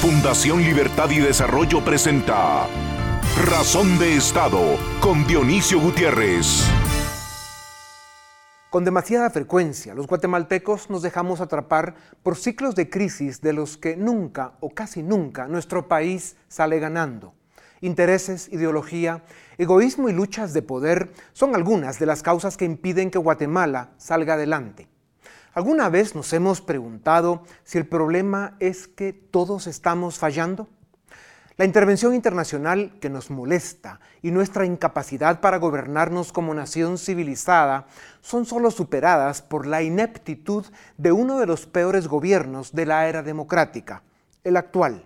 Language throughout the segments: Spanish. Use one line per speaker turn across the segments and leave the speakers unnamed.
Fundación Libertad y Desarrollo presenta Razón de Estado con Dionisio Gutiérrez.
Con demasiada frecuencia, los guatemaltecos nos dejamos atrapar por ciclos de crisis de los que nunca o casi nunca nuestro país sale ganando. Intereses, ideología, egoísmo y luchas de poder son algunas de las causas que impiden que Guatemala salga adelante. ¿Alguna vez nos hemos preguntado si el problema es que todos estamos fallando? La intervención internacional que nos molesta y nuestra incapacidad para gobernarnos como nación civilizada son solo superadas por la ineptitud de uno de los peores gobiernos de la era democrática, el actual.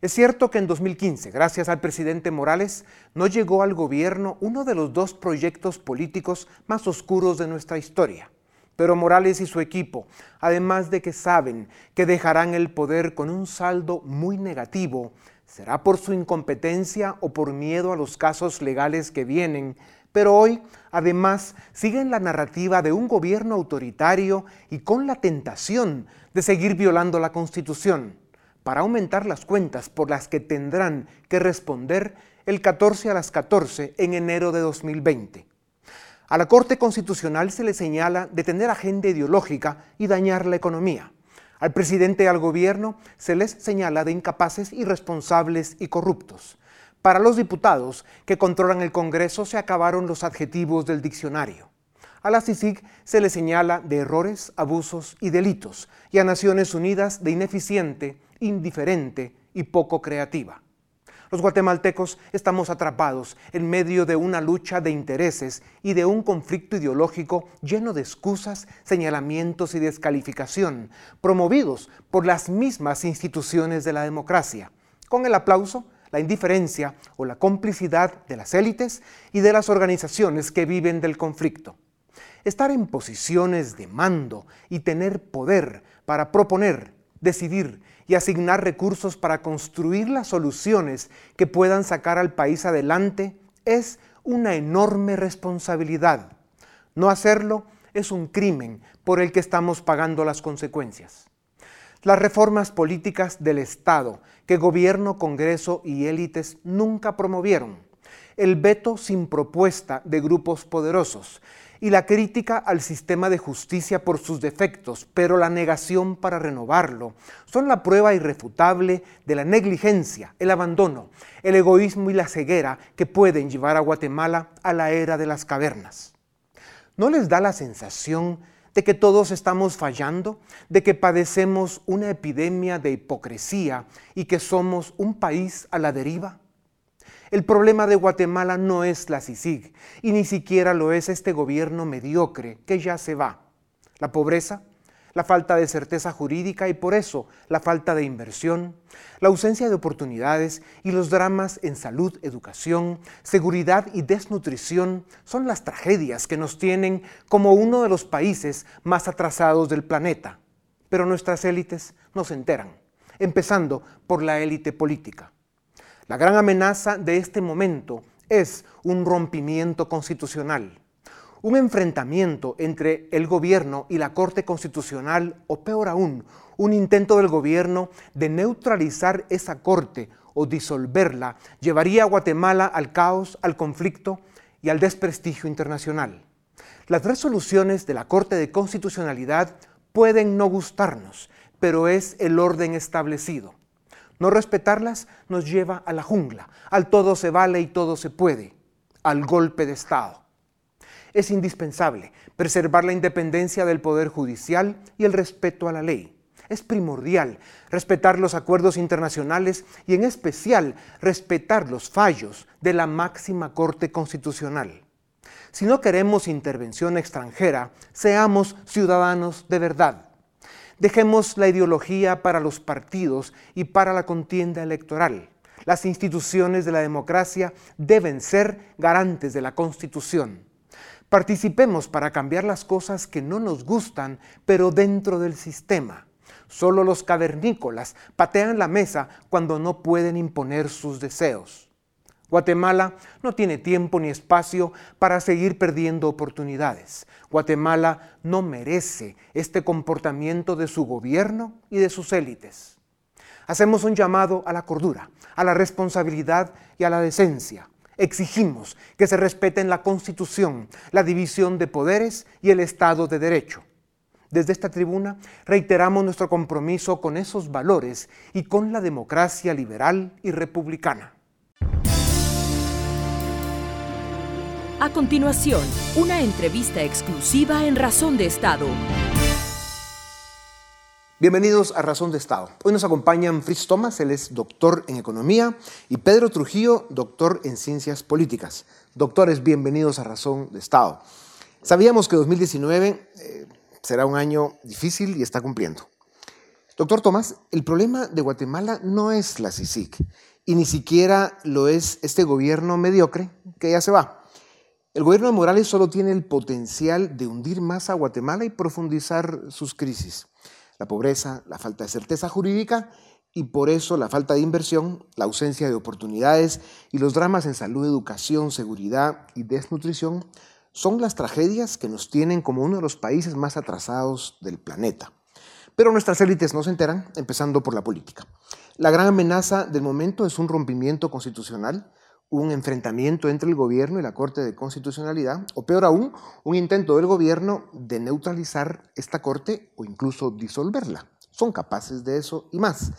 Es cierto que en 2015, gracias al presidente Morales, no llegó al gobierno uno de los dos proyectos políticos más oscuros de nuestra historia pero Morales y su equipo, además de que saben que dejarán el poder con un saldo muy negativo, será por su incompetencia o por miedo a los casos legales que vienen, pero hoy además siguen la narrativa de un gobierno autoritario y con la tentación de seguir violando la Constitución para aumentar las cuentas por las que tendrán que responder el 14 a las 14 en enero de 2020. A la Corte Constitucional se le señala de tener agenda ideológica y dañar la economía. Al presidente y al gobierno se les señala de incapaces, irresponsables y corruptos. Para los diputados que controlan el Congreso se acabaron los adjetivos del diccionario. A la CICIG se le señala de errores, abusos y delitos, y a Naciones Unidas de ineficiente, indiferente y poco creativa. Los guatemaltecos estamos atrapados en medio de una lucha de intereses y de un conflicto ideológico lleno de excusas, señalamientos y descalificación, promovidos por las mismas instituciones de la democracia, con el aplauso, la indiferencia o la complicidad de las élites y de las organizaciones que viven del conflicto. Estar en posiciones de mando y tener poder para proponer, decidir y asignar recursos para construir las soluciones que puedan sacar al país adelante es una enorme responsabilidad. No hacerlo es un crimen por el que estamos pagando las consecuencias. Las reformas políticas del Estado que gobierno, Congreso y élites nunca promovieron. El veto sin propuesta de grupos poderosos y la crítica al sistema de justicia por sus defectos, pero la negación para renovarlo, son la prueba irrefutable de la negligencia, el abandono, el egoísmo y la ceguera que pueden llevar a Guatemala a la era de las cavernas. ¿No les da la sensación de que todos estamos fallando, de que padecemos una epidemia de hipocresía y que somos un país a la deriva? El problema de Guatemala no es la CICIG y ni siquiera lo es este gobierno mediocre que ya se va. La pobreza, la falta de certeza jurídica y por eso la falta de inversión, la ausencia de oportunidades y los dramas en salud, educación, seguridad y desnutrición son las tragedias que nos tienen como uno de los países más atrasados del planeta. Pero nuestras élites no se enteran, empezando por la élite política. La gran amenaza de este momento es un rompimiento constitucional, un enfrentamiento entre el gobierno y la Corte Constitucional o peor aún, un intento del gobierno de neutralizar esa Corte o disolverla llevaría a Guatemala al caos, al conflicto y al desprestigio internacional. Las resoluciones de la Corte de Constitucionalidad pueden no gustarnos, pero es el orden establecido. No respetarlas nos lleva a la jungla, al todo se vale y todo se puede, al golpe de Estado. Es indispensable preservar la independencia del Poder Judicial y el respeto a la ley. Es primordial respetar los acuerdos internacionales y en especial respetar los fallos de la máxima Corte Constitucional. Si no queremos intervención extranjera, seamos ciudadanos de verdad Dejemos la ideología para los partidos y para la contienda electoral. Las instituciones de la democracia deben ser garantes de la Constitución. Participemos para cambiar las cosas que no nos gustan, pero dentro del sistema. Solo los cavernícolas patean la mesa cuando no pueden imponer sus deseos. Guatemala no tiene tiempo ni espacio para seguir perdiendo oportunidades. Guatemala no merece este comportamiento de su gobierno y de sus élites.
Hacemos un llamado a la cordura, a la responsabilidad y a la decencia. Exigimos que se respeten la Constitución, la división de poderes y el Estado de Derecho. Desde esta tribuna reiteramos nuestro compromiso con esos valores y con la democracia liberal y republicana.
A continuación, una entrevista exclusiva en Razón de Estado.
Bienvenidos a Razón de Estado. Hoy nos acompañan Fritz Thomas, él es doctor en Economía, y Pedro Trujillo, doctor en Ciencias Políticas. Doctores, bienvenidos a Razón de Estado. Sabíamos que 2019 eh, será un año difícil y está cumpliendo. Doctor Tomás, el problema de Guatemala no es la CICIC y ni siquiera lo es este gobierno mediocre que ya se va. El gobierno de Morales solo tiene el potencial de hundir más a Guatemala y profundizar sus crisis la pobreza, la falta de certeza jurídica y por eso la falta de inversión, la ausencia de oportunidades y los dramas en salud, educación, seguridad y desnutrición son las tragedias que nos tienen como uno de los países más atrasados del planeta. Pero nuestras élites no se enteran, empezando por la política. La gran amenaza del momento es un rompimiento constitucional un enfrentamiento entre el gobierno y la Corte de Constitucionalidad, o peor aún, un intento del gobierno de neutralizar esta Corte o incluso disolverla. Son capaces de eso y más.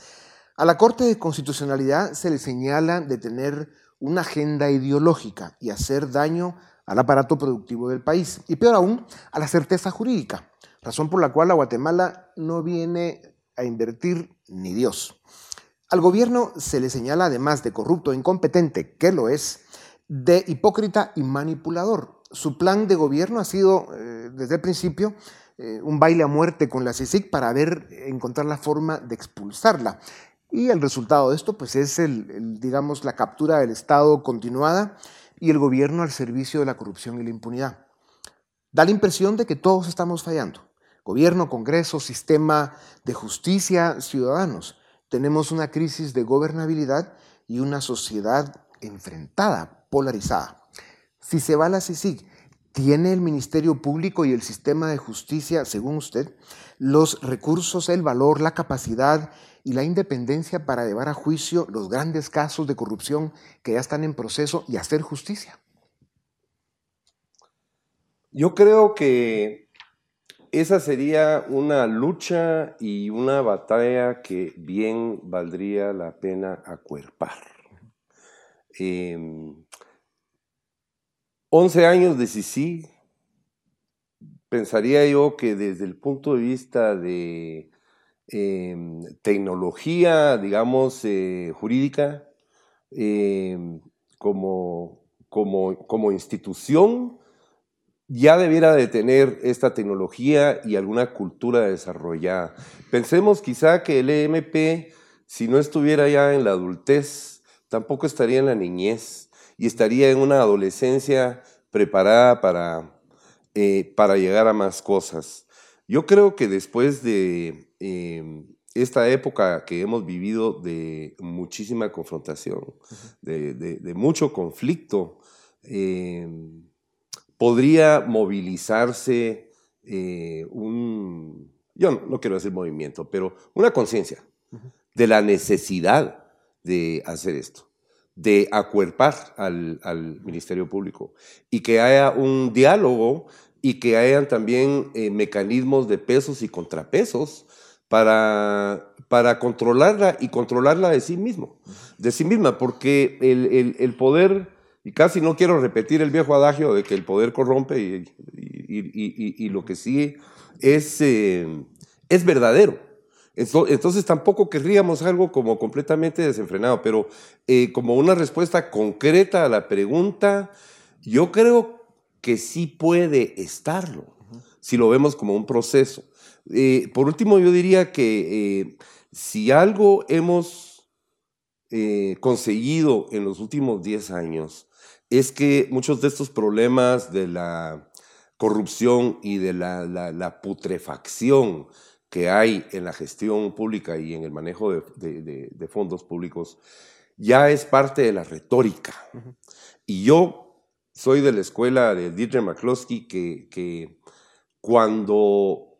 A la Corte de Constitucionalidad se le señala de tener una agenda ideológica y hacer daño al aparato productivo del país, y peor aún, a la certeza jurídica, razón por la cual a Guatemala no viene a invertir ni Dios. Al gobierno se le señala, además de corrupto e incompetente, que lo es, de hipócrita y manipulador. Su plan de gobierno ha sido, eh, desde el principio, eh, un baile a muerte con la CICIC para ver, encontrar la forma de expulsarla. Y el resultado de esto, pues, es el, digamos, la captura del Estado continuada y el gobierno al servicio de la corrupción y la impunidad. Da la impresión de que todos estamos fallando. Gobierno, Congreso, sistema de justicia, ciudadanos tenemos una crisis de gobernabilidad y una sociedad enfrentada, polarizada. Si se va a la CICIG, ¿tiene el Ministerio Público y el sistema de justicia, según usted, los recursos, el valor, la capacidad y la independencia para llevar a juicio los grandes casos de corrupción que ya están en proceso y hacer justicia?
Yo creo que esa sería una lucha y una batalla que bien valdría la pena acuerpar. Eh, 11 años de Sisi, pensaría yo que desde el punto de vista de em, tecnología, digamos, eh, jurídica, em, como, como, como institución, ya debiera de tener esta tecnología y alguna cultura desarrollada. Pensemos quizá que el EMP, si no estuviera ya en la adultez, tampoco estaría en la niñez y estaría en una adolescencia preparada para, eh, para llegar a más cosas. Yo creo que después de em, esta época que hemos vivido de muchísima confrontación, de, mucho conflicto, em, podría movilizarse eh, un, yo no, quiero decir movimiento, pero una conciencia de la necesidad de hacer esto, de acuerpar al, Ministerio Público y que haya un diálogo y que hayan también eh, mecanismos de pesos y contrapesos para, para controlarla y controlarla de sí mismo, de sí misma, porque el, el poder y casi no quiero repetir el viejo adagio de que el poder corrompe y, lo que sí es, eh, es verdadero. Entonces tampoco querríamos algo como completamente desenfrenado, pero eh, como una respuesta concreta a la pregunta, yo creo que sí puede estarlo, si lo vemos como un proceso. Eh, por último, yo diría que si algo hemos conseguido en los últimos 10 años es que muchos de estos problemas de la corrupción y de la, putrefacción que hay en la gestión pública y en el manejo de, fondos públicos ya es parte de la retórica. Y yo soy de la escuela de Dietrich McCloskey que, que cuando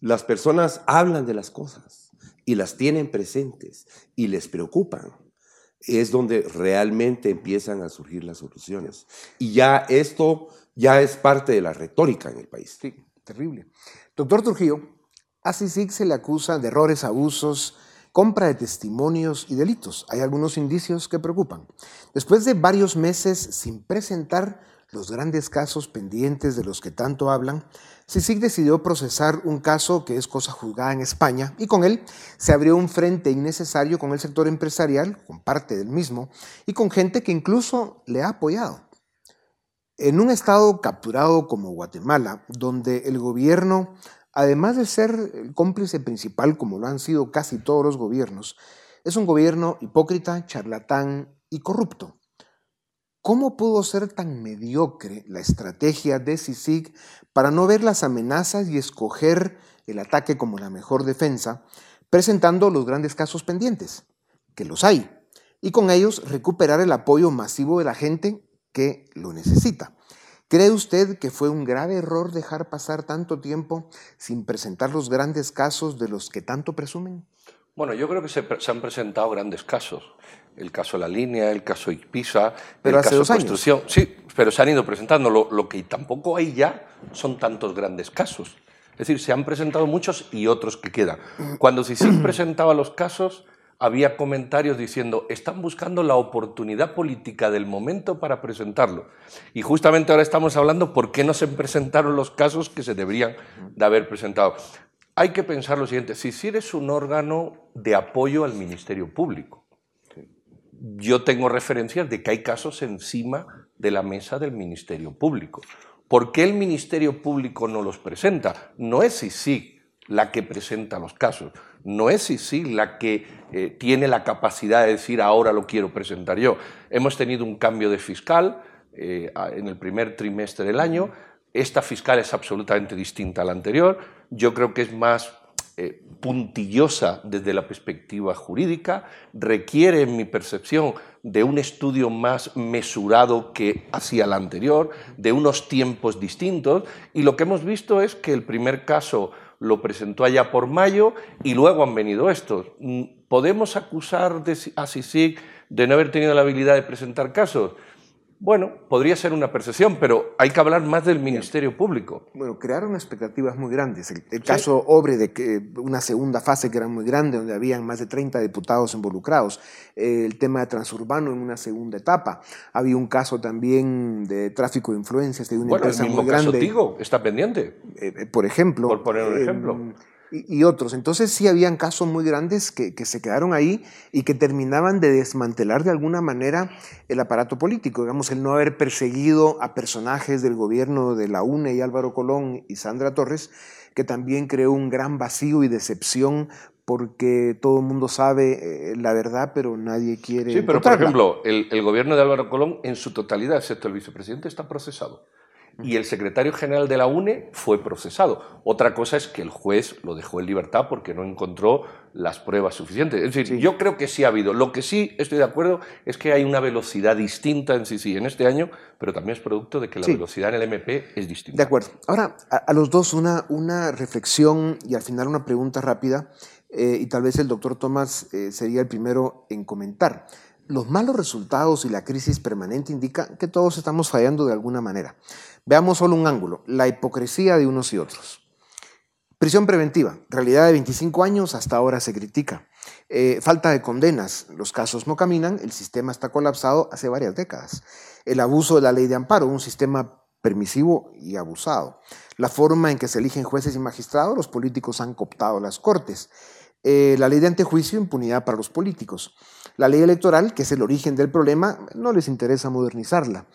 las personas hablan de las cosas, y las tienen presentes y les preocupan, es donde realmente empiezan a surgir las soluciones. Y ya esto ya es parte de la retórica en el país.
Sí, terrible. Doctor Trujillo, a CICIG se le acusa de errores, abusos, compra de testimonios y delitos. Hay algunos indicios que preocupan. Después de varios meses sin presentar los grandes casos pendientes de los que tanto hablan, CICIG decidió procesar un caso que es cosa juzgada en España y con él se abrió un frente innecesario con el sector empresarial, con parte del mismo, y con gente que incluso le ha apoyado. En un estado capturado como Guatemala, donde el gobierno, además de ser el cómplice principal, como lo han sido casi todos los gobiernos, es un gobierno hipócrita, charlatán y corrupto. ¿Cómo pudo ser tan mediocre la estrategia de CICIG para no ver las amenazas y escoger el ataque como la mejor defensa, presentando los grandes casos pendientes, que los hay, y con ellos recuperar el apoyo masivo de la gente que lo necesita? ¿Cree usted que fue un grave error dejar pasar tanto tiempo sin presentar los grandes casos de los que tanto presumen?
Bueno, yo creo que se, han presentado grandes casos. El caso la línea, el caso Ipisa,
pero
el
hace
caso
dos
construcción. Sí, pero se han ido presentando. Lo, lo, que tampoco hay ya son tantos grandes casos. Es decir, se han presentado muchos y otros que quedan. Cuando se presentaba los casos, había comentarios diciendo, están buscando la oportunidad política del momento para presentarlo. Y justamente ahora estamos hablando por qué no se presentaron los casos que se deberían de haber presentado. Hay que pensar lo siguiente, si eres un órgano de apoyo al Ministerio Público, yo tengo referencias de que hay casos encima de la mesa del Ministerio Público. ¿Por qué el Ministerio Público no los presenta? No es sí la que presenta los casos, no es sí la que eh, tiene la capacidad de decir ahora lo quiero presentar yo. Hemos tenido un cambio de fiscal eh, en el primer trimestre del año, esta fiscal es absolutamente distinta a la anterior, yo creo que es más eh, puntillosa desde la perspectiva jurídica, requiere, en mi percepción, de un estudio más mesurado que hacía la anterior, de unos tiempos distintos, y lo que hemos visto es que el primer caso lo presentó allá por mayo y luego han venido estos. Mm, ¿Podemos acusar a CICIG de no haber tenido la habilidad de presentar casos? Bueno, podría ser una percepción, pero hay que hablar más del Ministerio Público.
Bueno, crearon expectativas muy grandes. El, caso Obre de que una segunda fase que era muy grande, donde habían más de 30 diputados involucrados. el tema de Transurbano en una segunda etapa. Había un caso también de tráfico de influencias de una
bueno,
empresa
el mismo
muy
caso
grande.
Tigo está pendiente.
Eh, eh, por ejemplo.
Por poner un
eh,
ejemplo
y, otros. Entonces sí habían casos muy grandes que, se quedaron ahí y que terminaban de desmantelar de alguna manera el aparato político. Digamos, el no haber perseguido a personajes del gobierno de la UNE y Álvaro Colón y Sandra Torres, que también creó un gran vacío y decepción porque todo el mundo sabe eh, la verdad, pero nadie quiere.
Sí, pero por ejemplo, el, el gobierno de Álvaro Colón en su totalidad, excepto el vicepresidente, está procesado y el secretario general de la UNE fue procesado. Otra cosa es que el juez lo dejó en libertad porque no encontró las pruebas suficientes. Es decir, yo creo que sí ha habido. Lo que sí estoy de acuerdo es que hay una velocidad distinta en sí, sí, en este año, pero también es producto de que la velocidad en el MP es distinta.
De acuerdo. Ahora, a, los dos una, una reflexión y al final una pregunta rápida, eh, y tal vez el doctor Tomás eh, sería el primero en comentar. Los malos resultados y la crisis permanente indican que todos estamos fallando de alguna manera. Veamos solo un ángulo, la hipocresía de unos y otros. Prisión preventiva, realidad de 25 años, hasta ahora se critica. Eh, falta de condenas, los casos no caminan, el sistema está colapsado hace varias décadas. El abuso de la ley de amparo, un sistema permisivo y abusado. La forma en que se eligen jueces y magistrados, los políticos han cooptado las cortes. Eh, la ley de antejuicio, impunidad para los políticos. La ley electoral, que es el origen del problema, no les interesa modernizarla.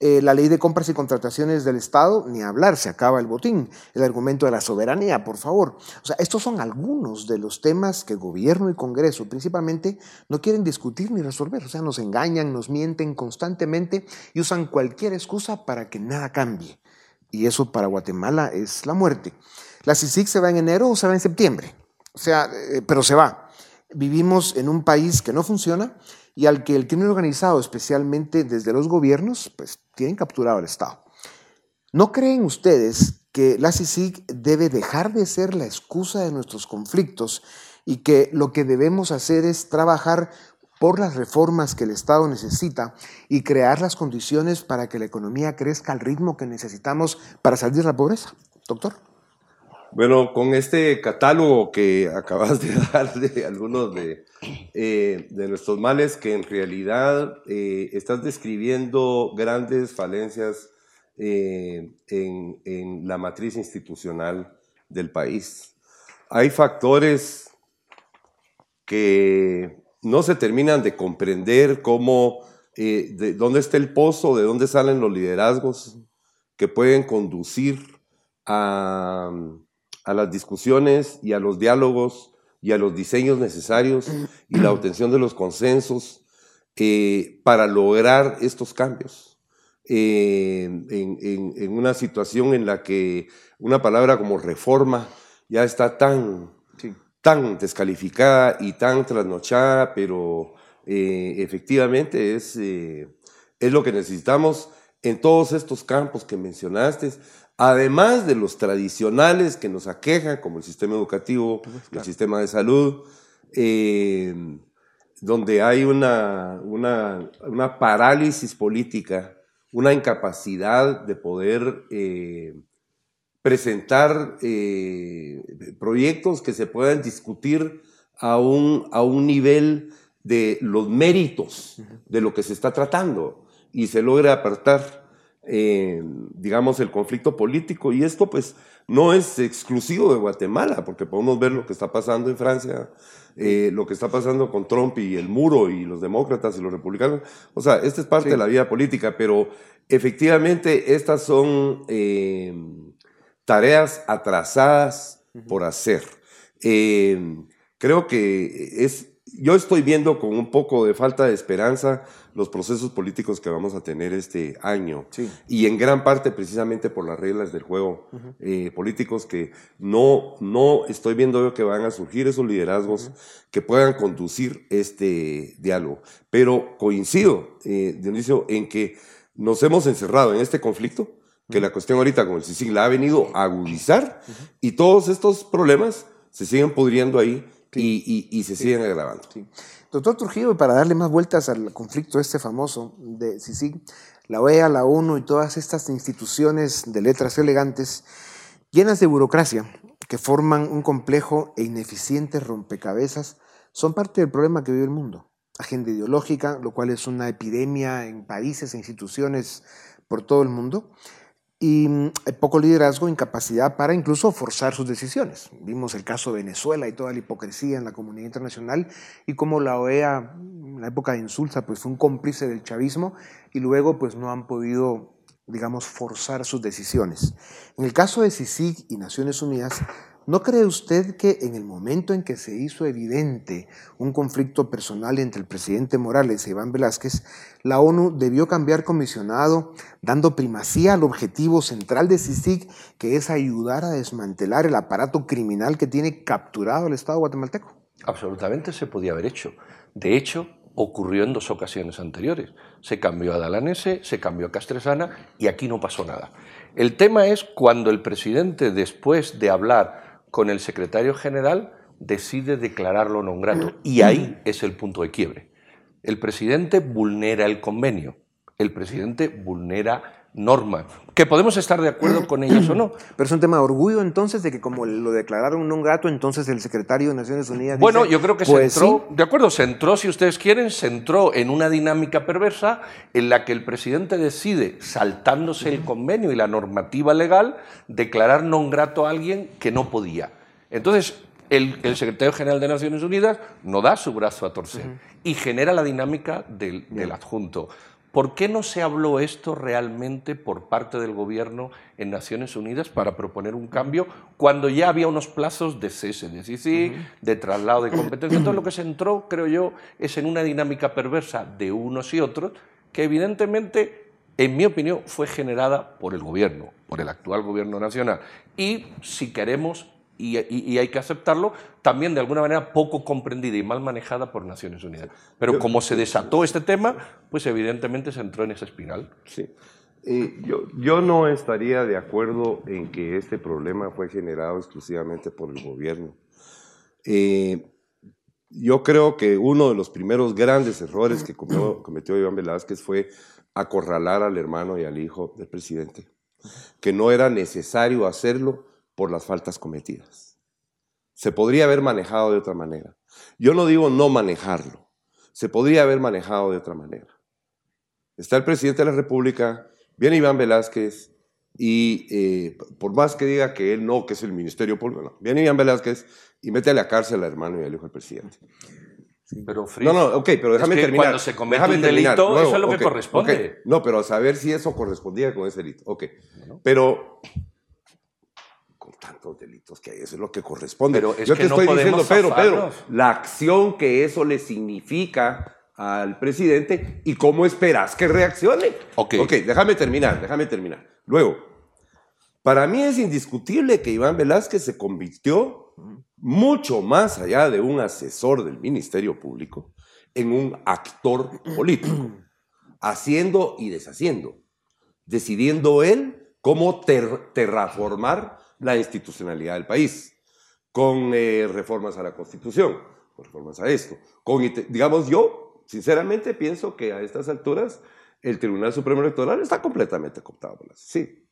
Eh, la ley de compras y contrataciones del Estado, ni hablar, se acaba el botín. El argumento de la soberanía, por favor. O sea, estos son algunos de los temas que gobierno y Congreso principalmente no quieren discutir ni resolver. O sea, nos engañan, nos mienten constantemente y usan cualquier excusa para que nada cambie. Y eso para Guatemala es la muerte. La CICIC se va en enero o se va en septiembre. O sea, eh, pero se va. Vivimos en un país que no funciona y al que el crimen organizado, especialmente desde los gobiernos, pues tienen capturado al Estado. ¿No creen ustedes que la CICIG debe dejar de ser la excusa de nuestros conflictos y que lo que debemos hacer es trabajar por las reformas que el Estado necesita y crear las condiciones para que la economía crezca al ritmo que necesitamos para salir de la pobreza. Doctor.
Bueno, con este catálogo que acabas de dar de algunos de, eh, de nuestros males, que en realidad eh, estás describiendo grandes falencias eh, en, en la matriz institucional del país. Hay factores que no se terminan de comprender cómo, de dónde está el pozo, de dónde salen los liderazgos que pueden conducir a, a las discusiones y a los diálogos y a los diseños necesarios y la obtención de los consensos eh, para lograr estos cambios. Eh, en, en, en, una situación en la que una palabra como reforma ya está tan tan descalificada y tan trasnochada, pero eh, efectivamente es, es lo que necesitamos en todos estos campos que mencionaste, además de los tradicionales que nos aquejan, como el sistema educativo, el sistema de salud, eh, donde hay una, una, una, parálisis política, una incapacidad de poder presentar eh, proyectos que se puedan discutir a un, a un nivel de los méritos de lo que se está tratando y se logra apartar, eh, digamos, el conflicto político. Y esto, pues, no es exclusivo de Guatemala, porque podemos ver lo que está pasando en Francia, eh, lo que está pasando con Trump y el muro y los demócratas y los republicanos. O sea, esta es parte de la vida política, pero efectivamente estas son tareas atrasadas por hacer. Eh, creo que es, yo estoy viendo con un poco de falta de esperanza los procesos políticos que vamos a tener este año. Y en gran parte precisamente por las reglas del juego eh, políticos que no, no estoy viendo yo que van a surgir esos liderazgos que puedan conducir este diálogo. Pero coincido, eh, Dionisio, en que nos hemos encerrado en este conflicto que la cuestión ahorita con el CICIG la ha venido a agudizar y todos estos problemas se siguen pudriendo ahí y, y, se siguen agravando.
Doctor Trujillo, para darle más vueltas al conflicto este famoso de CICIG, la OEA, la ONU y todas estas instituciones de letras elegantes llenas de burocracia que forman un complejo e ineficiente rompecabezas son parte del problema que vive el mundo. Agenda ideológica, lo cual es una epidemia en países e instituciones por todo el mundo y mm, poco liderazgo, incapacidad para incluso forzar sus decisiones. Vimos el caso de Venezuela y toda la hipocresía en la comunidad internacional y cómo la OEA en la época de Insulza pues fue un cómplice del chavismo y luego pues no han podido digamos forzar sus decisiones. En el caso de CICIG y Naciones Unidas ¿No cree usted que en el momento en que se hizo evidente un conflicto personal entre el presidente Morales e Iván Velázquez, la ONU debió cambiar comisionado, dando primacía al objetivo central de CICIG, que es ayudar a desmantelar el aparato criminal que tiene capturado al Estado guatemalteco?
Absolutamente se podía haber hecho. De hecho, ocurrió en dos ocasiones anteriores. Se cambió a Dalanese, se cambió a Castresana y aquí no pasó nada. El tema es cuando el presidente, después de hablar con el secretario general decide declararlo non grato. Y ahí es el punto de quiebre. El presidente vulnera el convenio, el presidente vulnera normas, que podemos estar de acuerdo con ellas o no.
Pero es un tema de orgullo entonces de que como lo declararon non grato, entonces el secretario de Naciones Unidas...
Bueno, yo creo que se pues entró, de acuerdo, se entró, si ustedes quieren, se entró en una dinámica perversa en la que el presidente decide, saltándose el convenio y la normativa legal, declarar non grato a alguien que no podía. Entonces, el, secretario general de Naciones Unidas no da su brazo a torcer y genera la dinámica del, del adjunto. ¿Por qué no se habló esto realmente por parte del gobierno en Naciones Unidas para proponer un cambio cuando ya había unos plazos de cese de sí, de traslado de competencia? Entonces lo que se entró, creo yo, es en una dinámica perversa de unos y otros que evidentemente, en mi opinión, fue generada por el gobierno, por el actual gobierno nacional. Y si queremos y, hay que aceptarlo, también de alguna manera poco comprendida y mal manejada por Naciones Unidas. Pero como se desató este tema, pues evidentemente se entró en esa espiral.
Sí. Eh, yo, yo no estaría de acuerdo en que este problema fue generado exclusivamente por el gobierno. Eh, yo creo que uno de los primeros grandes errores que cometió, cometió Iván Velázquez fue acorralar al hermano y al hijo del presidente, que no era necesario hacerlo por las faltas cometidas. Se podría haber manejado de otra manera. Yo no digo no manejarlo, se podría haber manejado de otra manera. Está el presidente de la República, viene Iván Velázquez, y eh, por más que diga que él no, que es el Ministerio Público, no. Viene Iván Velázquez y mete a la cárcel al hermano y al hijo del presidente.
Pero Fritz,
No, no, ok, pero déjame
es que
terminar.
Cuando se comete
Déjame
un
terminar.
delito,
Luego,
eso es lo que corresponde.
No, pero a saber si eso correspondía con ese delito. Ok. Pero tantos delitos que hay, eso es lo que corresponde.
Pero es
Yo
que
te
no
estoy diciendo,
podemos
Pedro, Pedro, la acción que eso le significa al presidente y cómo esperas que reaccione.
Ok.
Ok, déjame terminar, déjame terminar. Luego, para mí es indiscutible que Iván Velázquez se convirtió mucho más allá de un asesor del Ministerio Público en un actor político, haciendo y deshaciendo, decidiendo él cómo ter- terraformar la institucionalidad del país, con eh, reformas a la Constitución, con reformas a esto, con, digamos yo, sinceramente pienso que a estas alturas el Tribunal Supremo Electoral está completamente cooptado por sí.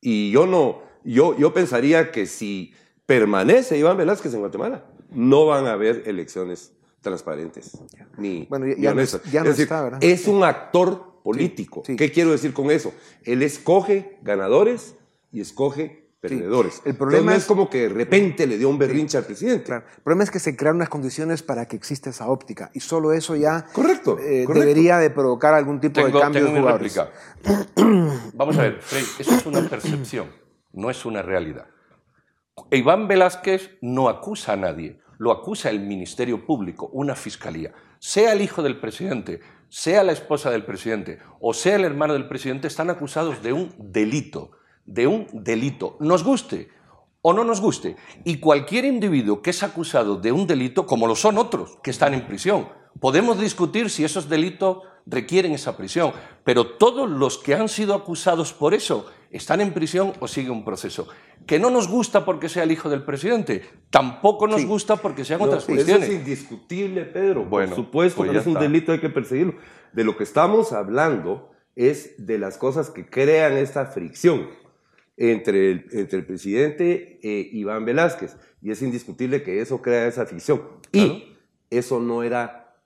Y yo no, yo, yo pensaría que si permanece Iván Velázquez en Guatemala, no van a haber elecciones transparentes ni,
Bueno, ya-
ni
ya no es- ya no
Es decir,
está, ¿verdad?
Es un actor político.
sí.
¿Qué quiero decir con eso? Él escoge ganadores y escoge perdedores.
El problema
Entonces,
es-
es como que de repente le dio un berrinche al presidente.
Claro. El problema es que se crean unas condiciones para que exista esa óptica y solo eso ya
Correcto,
eh,
correcto.
debería de provocar algún tipo
Tengo,
de cambio
tengo
de jugadores.
Vamos a ver, Frey, eso es una percepción, no es una realidad. Iván Velázquez no acusa a nadie, lo acusa el Ministerio Público, una fiscalía. Sea el hijo del presidente, sea la esposa del presidente o sea el hermano del presidente, están acusados de un delito, de un delito, nos guste o no nos guste. Y cualquier individuo que es acusado de un delito, como lo son otros que están en prisión, podemos discutir si esos delitos requieren esa prisión, pero todos los que han sido acusados por eso están en prisión o sigue un proceso. Que no nos gusta porque sea el hijo del presidente, tampoco nos
Sí.
gusta porque sean
No,
otras
eso
cuestiones.
es indiscutible, Pedro.
Bueno,
Por supuesto
pues
es un
está.
delito, hay que perseguirlo. De lo que estamos hablando es de las cosas que crean esta fricción entre el, entre el presidente e Iván Velázquez. Y es indiscutible que eso crea esa fricción. Y eso no era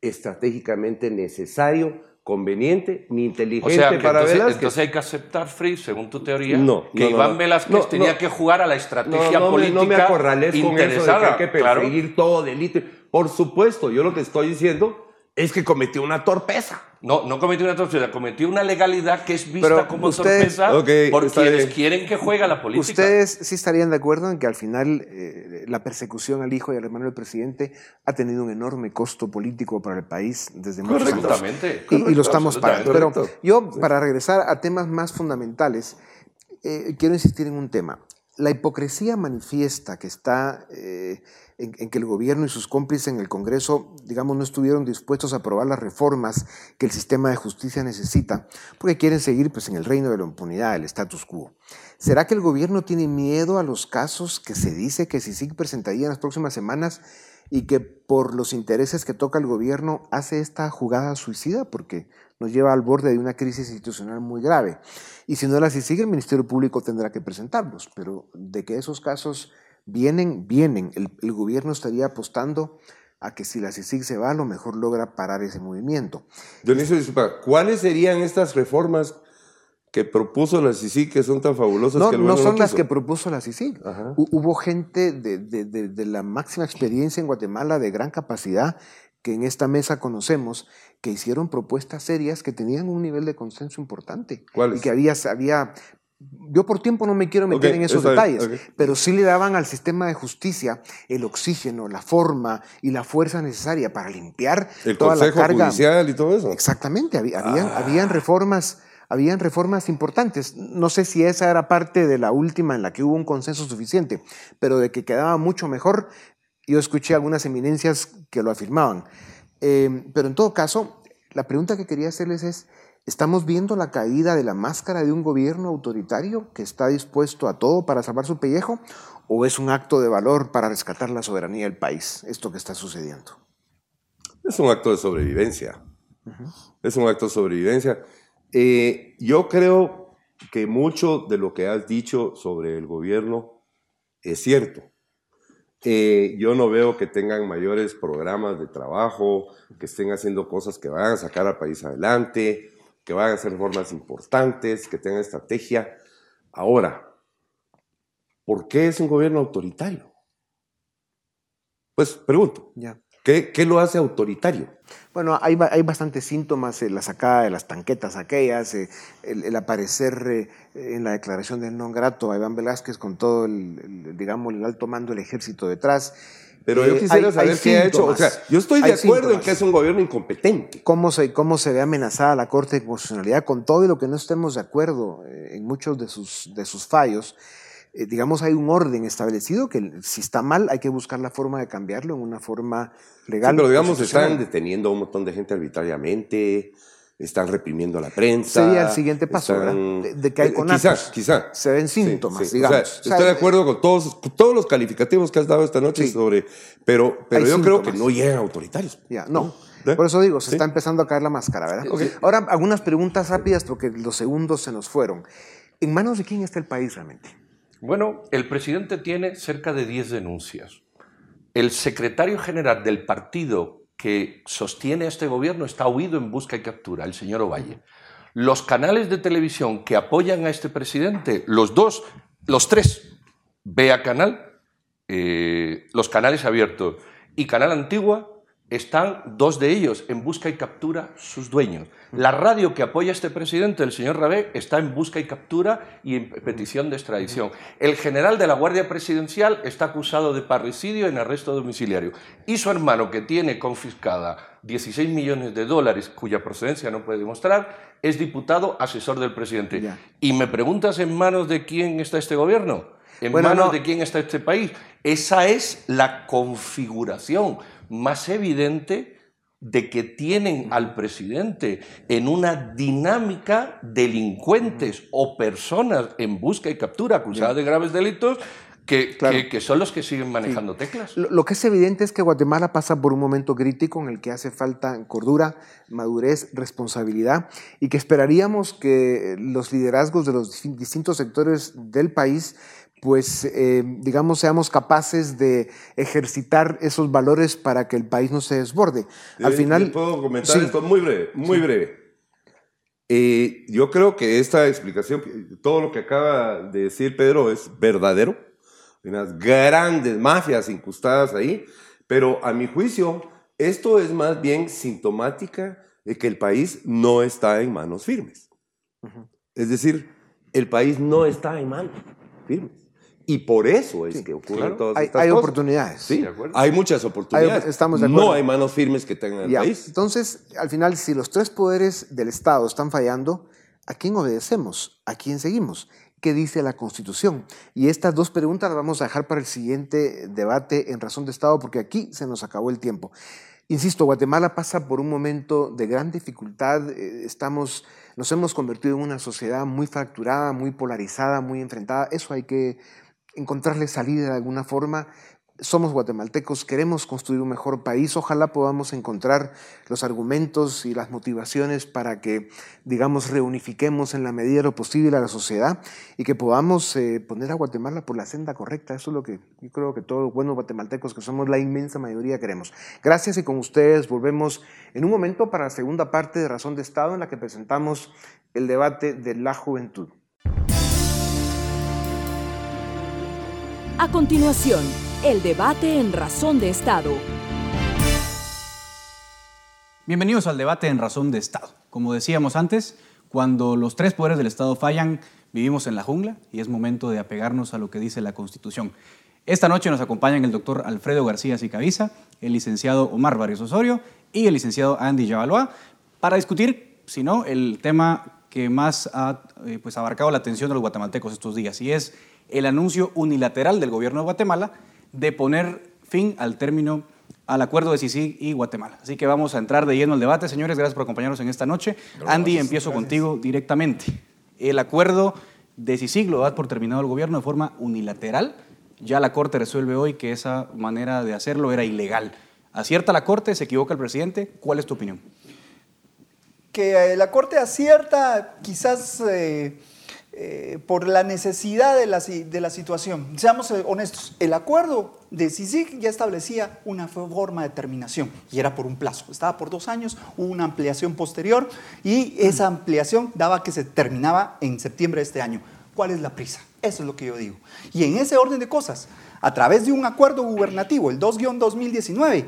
estratégicamente necesario, conveniente ni
O
inteligente
sea, que
para
entonces,
Velázquez.
entonces hay que aceptar, Free, según tu teoría,
No,
que
no,
Iván
no.
Velázquez tenía que jugar a la estrategia
no, me-
política
no me acorrales con eso de que hay que
claro.
perseguir todo delito. Por supuesto, yo lo que estoy diciendo es que cometió una torpeza.
No, no cometió una torpeza, cometió una legalidad que es vista
Pero
como
ustedes-
torpeza por quienes
bien.
quieren que juegue la política.
¿Ustedes sí estarían de acuerdo en que al final eh, la persecución al hijo y al hermano del presidente ha tenido un enorme costo político para el país desde muchos años?
Absolutamente.
Y, y lo estamos pagando. Pero yo, para regresar a temas más fundamentales, eh, quiero insistir en un tema. La hipocresía manifiesta que está eh, en, que el gobierno y sus cómplices en el Congreso, digamos, no estuvieron dispuestos a aprobar las reformas que el sistema de justicia necesita, porque quieren seguir pues, en el reino de la impunidad, el status quo. ¿Será que el gobierno tiene miedo a los casos que se dice que CICIG presentaría en las próximas semanas y que por los intereses que toca el gobierno hace esta jugada suicida? Porque nos lleva al borde de una crisis institucional muy grave. Y si no las sigue, el Ministerio Público tendrá que presentarlos. Pero de que esos casos vienen, vienen. El, el gobierno estaría apostando a que si la CICIG se va, a lo mejor logra parar ese movimiento.
Dionisio, disculpa, ¿cuáles serían estas reformas que propuso la CICI que son tan fabulosas
No,
que el
no son las que propuso la CICIG. Hubo gente de, de- de- de la máxima experiencia en Guatemala, de gran capacidad, que en esta mesa conocemos, que hicieron propuestas serias que tenían un nivel de consenso importante.
¿Cuáles?
Y que había, había yo por tiempo no me quiero meter en esos detalles, pero sí le daban al sistema de justicia el oxígeno, la forma y la fuerza necesaria para limpiar
El
toda
Consejo
la carga.
Judicial y todo eso.
Exactamente, había- habían,
Ah.
habían reformas. Habían reformas importantes. No sé si esa era parte de la última en la que hubo un consenso suficiente, pero de que quedaba mucho mejor, yo escuché algunas eminencias que lo afirmaban. Eh, pero en todo caso, la pregunta que quería hacerles es, ¿Estamos viendo la caída de la máscara de un gobierno autoritario que está dispuesto a todo para salvar su pellejo? ¿O es un acto de valor para rescatar la soberanía del país, esto que está sucediendo?
Es un acto de sobrevivencia. Es un acto de sobrevivencia. Eh, yo creo que mucho de lo que has dicho sobre el gobierno es cierto. Eh, yo no veo que tengan mayores programas de trabajo, que estén haciendo cosas que vayan a sacar al país adelante que van a hacer reformas importantes, que tengan estrategia. Ahora, ¿por qué es un gobierno autoritario? Pues pregunto, ya. ¿qué, ¿qué, lo hace autoritario?
Bueno, hay, hay bastantes síntomas, eh, la sacada de las tanquetas aquellas, eh, el, aparecer eh, en la declaración del non grato a Iván Velázquez con todo el, digamos, el alto mando del ejército detrás.
Pero yo eh, quisiera saber qué ha hecho. O sea, yo estoy de acuerdo en que es un gobierno incompetente.
¿Cómo se, ¿Cómo se ve amenazada la Corte de Constitucionalidad con todo y lo que no estemos de acuerdo eh, en muchos de sus, de sus fallos? Eh, digamos, hay un orden establecido que si está mal hay que buscar la forma de cambiarlo en una forma legal.
pero digamos, están deteniendo a un montón de gente arbitrariamente están reprimiendo a la prensa.
Sería el siguiente paso, ¿verdad? De, que hay con
Quizá, quizá.
Se ven síntomas, digamos.
estoy de acuerdo con todos, todos los calificativos que has dado esta noche sobre... Pero, pero yo creo que no llegan autoritarios.
Ya, no. Por eso digo, se está empezando a caer la máscara, ¿verdad? Ahora, algunas preguntas rápidas porque los segundos se nos fueron. ¿En manos de quién está el país realmente?
Bueno, el presidente tiene cerca de 10 denuncias. El secretario general del partido que sostiene este gobierno está huido en busca y captura, el señor Ovalle. Los canales de televisión que apoyan a este presidente, los dos, los tres, Vea Canal, eh, los canales abiertos y Canal Antigua, están dos de ellos en busca y captura sus dueños. La radio que apoya a este presidente, el señor Rabé, está en busca y captura y en petición de extradición. El general de la Guardia Presidencial está acusado de parricidio en arresto domiciliario. Y su hermano, que tiene confiscada 16 millones de dólares, cuya procedencia no puede demostrar, es diputado asesor del presidente. Y me preguntas en manos de quién está este gobierno. ¿En manos de quién está este país? Esa es la configuración más evidente de que tienen al presidente en una dinámica delincuentes o personas en busca y captura acusadas de graves delitos que, que, son los que siguen manejando teclas.
Lo, que es evidente es que Guatemala pasa por un momento crítico en el que hace falta cordura, madurez, responsabilidad y que esperaríamos que los liderazgos de los distintos sectores del país pues eh, digamos seamos capaces de ejercitar esos valores para que el país no se desborde. Al final...
¿Puedo comentar esto muy breve? Muy breve. Eh, yo creo que esta explicación, todo lo que acaba de decir Pedro es verdadero. Hay unas grandes mafias incrustadas ahí, pero a mi juicio esto es más bien sintomática de que el país no está en manos firmes. Es decir, el país no está en manos firmes. Y por eso es que ocurren todas
hay,
estas
hay oportunidades.
Sí, hay muchas oportunidades. estamos de No hay manos firmes que tengan el país.
Entonces, al final, si los tres poderes del Estado están fallando, ¿a quién obedecemos? ¿A quién seguimos? ¿Qué dice la Constitución? Y estas dos preguntas las vamos a dejar para el siguiente debate en razón de Estado, porque aquí se nos acabó el tiempo. Insisto, Guatemala pasa por un momento de gran dificultad. Eh, estamos, nos hemos convertido en una sociedad muy fracturada, muy polarizada, muy enfrentada. Eso hay que encontrarle salida de alguna forma. Somos guatemaltecos, queremos construir un mejor país, ojalá podamos encontrar los argumentos y las motivaciones para que, digamos, reunifiquemos en la medida de lo posible a la sociedad y que podamos eh, poner a Guatemala por la senda correcta. Eso es lo que yo creo que todos los buenos guatemaltecos, que somos la inmensa mayoría, queremos. Gracias y con ustedes volvemos en un momento para la segunda parte de Razón de Estado en la que presentamos el debate de la juventud.
A continuación, el debate en Razón de Estado.
Bienvenidos al debate en Razón de Estado. Como decíamos antes, cuando los tres poderes del Estado fallan, vivimos en la jungla y es momento de apegarnos a lo que dice la Constitución. Esta noche nos acompañan el doctor Alfredo García Sicaviza, el licenciado Omar Barrios Osorio y el licenciado Andy Yavaloa para discutir, si no, el tema que más ha eh, pues, abarcado la atención de los guatemaltecos estos días y es el anuncio unilateral del gobierno de Guatemala de poner fin al término al acuerdo de CICIG y Guatemala. Así que vamos a entrar de lleno al debate. Señores, gracias por acompañarnos en esta noche. Andy, empiezo contigo directamente. El acuerdo de CICIG lo da por terminado el gobierno de forma unilateral. Ya la Corte resuelve hoy que esa manera de hacerlo era ilegal. ¿Acierta la Corte? ¿Se equivoca el presidente? ¿Cuál es tu opinión?
Que eh, la Corte acierta quizás... Eh, eh, por la necesidad de la, de la situación. Seamos eh, honestos, el acuerdo de CICIG ya establecía una forma de terminación y era por un plazo. Estaba por dos años, hubo una ampliación posterior y esa ampliación daba que se terminaba en septiembre de este año. ¿Cuál es la prisa? Eso es lo que yo digo. Y en ese orden de cosas, a través de un acuerdo gubernativo, el 2-2019,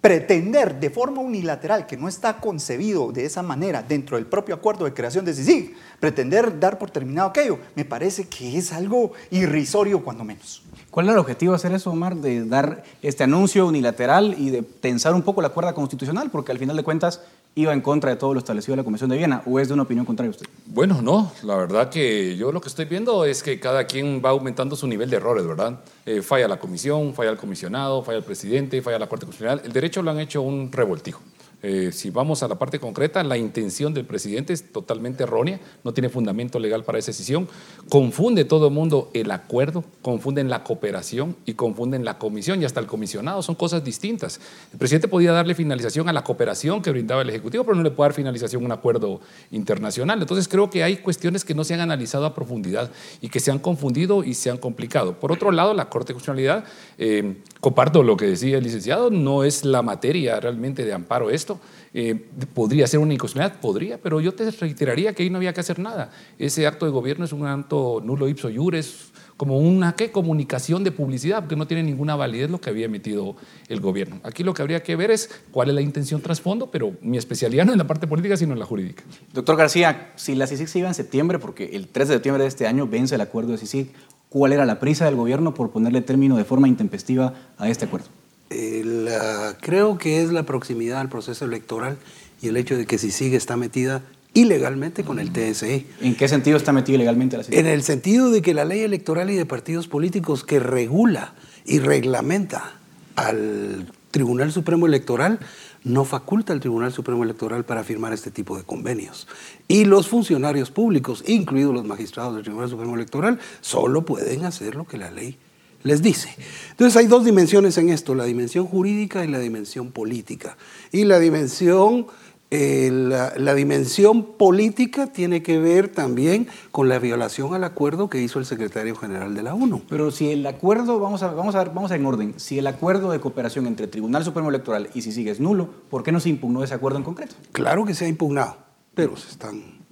pretender de forma unilateral, que no está concebido de esa manera dentro del propio acuerdo de creación de CICIG, pretender dar por terminado aquello, me parece que es algo irrisorio cuando menos.
¿Cuál era el objetivo de hacer eso, Omar? De dar este anuncio unilateral y de tensar un poco la cuerda constitucional, porque al final de cuentas iba en contra de todo lo establecido en la Comisión de Viena, o es de una opinión contraria usted?
Bueno, no, la verdad que yo lo que estoy viendo es que cada quien va aumentando su nivel de errores, ¿verdad? Eh, falla la comisión, falla el comisionado, falla el presidente, falla la Corte Constitucional. El derecho lo han hecho un revoltijo. Eh, si vamos a la parte concreta, la intención del presidente es totalmente errónea, no tiene fundamento legal para esa decisión, confunde todo el mundo el acuerdo, confunden la cooperación y confunden la comisión y hasta el comisionado, son cosas distintas. El presidente podía darle finalización a la cooperación que brindaba el Ejecutivo, pero no le puede dar finalización a un acuerdo internacional. Entonces creo que hay cuestiones que no se han analizado a profundidad y que se han confundido y se han complicado. Por otro lado, la Corte de Constitucionalidad, eh, comparto lo que decía el licenciado, no es la materia realmente de amparo esto eh, ¿Podría ser una inconstitucionalidad? Podría, pero yo te reiteraría que ahí no había que hacer nada. Ese acto de gobierno es un acto nulo ipso iures, como una ¿qué? comunicación de publicidad, porque no tiene ninguna validez lo que había emitido el gobierno. Aquí lo que habría que ver es cuál es la intención trasfondo, pero mi especialidad no es la parte política, sino en la jurídica.
Doctor García, si la CICIG se iba en septiembre, porque el 3 de septiembre de este año vence el acuerdo de CICIG, ¿cuál era la prisa del gobierno por ponerle término de forma intempestiva a este acuerdo?
Creo que es la proximidad al proceso electoral y el hecho de que si sigue está metida ilegalmente con el TSE.
¿En qué sentido está metida ilegalmente la
En el sentido de que la ley electoral y de partidos políticos que regula y reglamenta al Tribunal Supremo Electoral no faculta al Tribunal Supremo Electoral para firmar este tipo de convenios. Y los funcionarios públicos, incluidos los magistrados del Tribunal Supremo Electoral, solo pueden hacer lo que la ley les dice. Entonces hay dos dimensiones en esto, la dimensión jurídica y la dimensión política. Y la dimensión, eh, la, dimensión política tiene que ver también con la violación al acuerdo que hizo el secretario general de la ONU.
Pero si el acuerdo, vamos a, vamos a ver, vamos a en orden, si el acuerdo de cooperación entre el Tribunal Supremo Electoral y si sigue es nulo, ¿por qué no se impugnó ese acuerdo en concreto?
Claro que se ha impugnado, pero se están,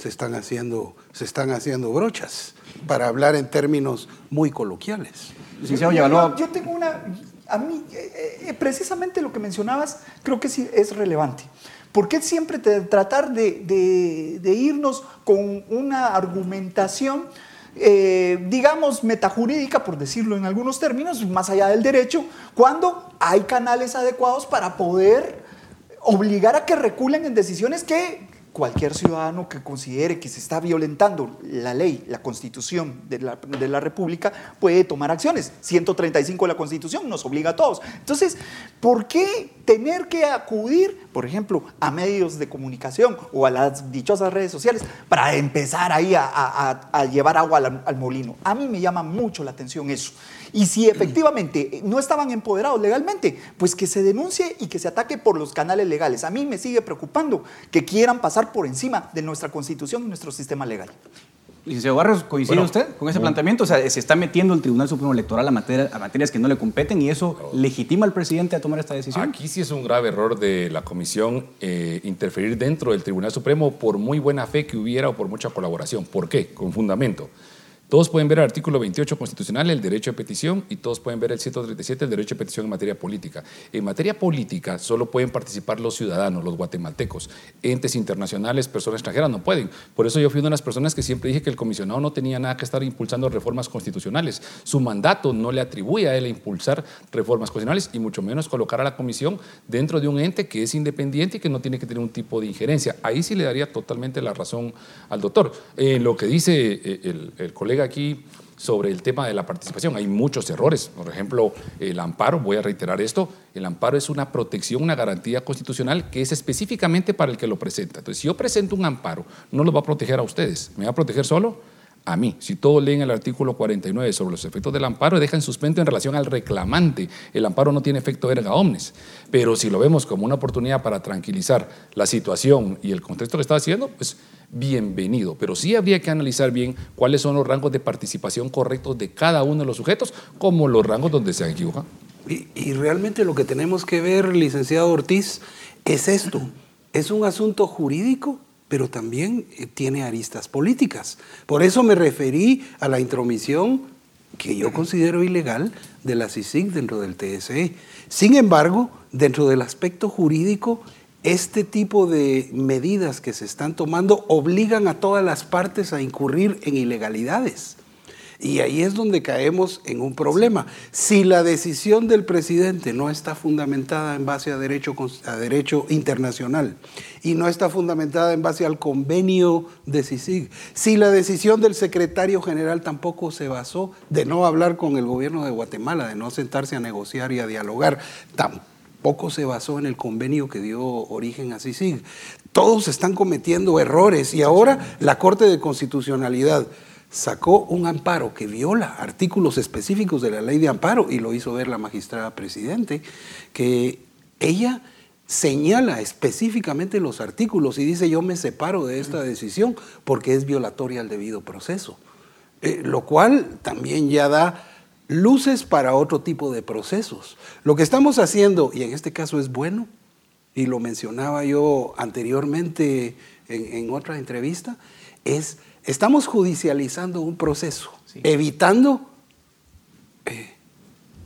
se están, haciendo, se están haciendo brochas para hablar en términos muy coloquiales.
Yo, tengo una, a mí, eh, eh, precisamente lo que mencionabas, creo que sí es relevante. ¿Por qué siempre tratar de, irnos con una argumentación, eh, digamos, metajurídica, por decirlo en algunos términos, más allá del derecho, cuando hay canales adecuados para poder obligar a que reculen en decisiones que cualquier ciudadano que considere que se está violentando la ley, la constitución de la, República, puede tomar acciones. 135 de la constitución nos obliga a todos. Entonces, ¿por qué tener que acudir, por ejemplo, a medios de comunicación o a las dichosas redes sociales para empezar ahí a, llevar agua al, al molino? A mí me llama mucho la atención eso. Y si efectivamente no estaban empoderados legalmente, pues que se denuncie y que se ataque por los canales legales. A mí me sigue preocupando que quieran pasar por encima de nuestra constitución y nuestro sistema legal.
Licenciado Barros, ¿coincide usted con ese planteamiento? O sea, se está metiendo el Tribunal Supremo Electoral a, materia, a materias que no le competen y eso legitima al presidente a tomar esta decisión.
Aquí sí es un grave error de la Comisión eh, interferir dentro del Tribunal Supremo por muy buena fe que hubiera o por mucha colaboración. ¿Por qué? Con fundamento. Todos pueden ver el artículo 28 constitucional, el derecho de petición, y todos pueden ver el 137, el derecho de petición en materia política. En materia política solo pueden participar los ciudadanos, los guatemaltecos. Entes internacionales, personas extranjeras no pueden. Por eso yo fui una de las personas que siempre dije que el comisionado no tenía nada que estar impulsando reformas constitucionales. Su mandato no le atribuye a él impulsar reformas constitucionales y mucho menos colocar a la comisión dentro de un ente que es independiente y que no tiene que tener un tipo de injerencia. Ahí sí le daría totalmente la razón al doctor. En lo que dice eh, el colega aquí sobre el tema de la participación. Hay muchos errores. Por ejemplo, el amparo, voy a reiterar esto, el amparo es una protección, una garantía constitucional que es específicamente para el que lo presenta. Entonces, si yo presento un amparo, no lo va a proteger a ustedes, me va a proteger solo a mí. Si todos leen el artículo 49 sobre los efectos del amparo, deja en suspenso en relación al reclamante. El amparo no tiene efecto erga omnes. Pero si lo vemos como una oportunidad para tranquilizar la situación y el contexto que está haciendo, pues bienvenido. Pero sí habría que analizar bien cuáles son los rangos de participación correctos de cada uno de los sujetos, como los rangos donde se han equivocado.
Y, y realmente lo que tenemos que ver, licenciado Ortiz, es esto. Es un asunto jurídico pero también eh, tiene aristas políticas. Por eso me referí a la intromisión que yo considero ilegal de la CICIG dentro del TSE. Sin embargo, dentro del aspecto jurídico, este tipo de medidas que se están tomando obligan a todas las partes a incurrir en ilegalidades. Y ahí es donde caemos en un problema. Si la decisión del presidente no está fundamentada en base a derecho, a derecho internacional y no está fundamentada en base al convenio de CICIG, si la decisión del secretario general tampoco se basó de no hablar con el gobierno de Guatemala, de no sentarse a negociar y a dialogar, tampoco se basó en el convenio que dio origen a CICIG. Todos están cometiendo errores y ahora la Corte de Constitucionalidad sacó un amparo que viola artículos específicos de la ley de amparo y lo hizo ver la magistrada presidente, que ella señala específicamente los artículos y dice yo me separo de esta decisión porque es violatoria al debido proceso, eh, lo cual también ya da luces para otro tipo de procesos. Lo que estamos haciendo, y en este caso es bueno, y lo mencionaba yo anteriormente en, en otra entrevista, es Estamos judicializando un proceso, evitando eh,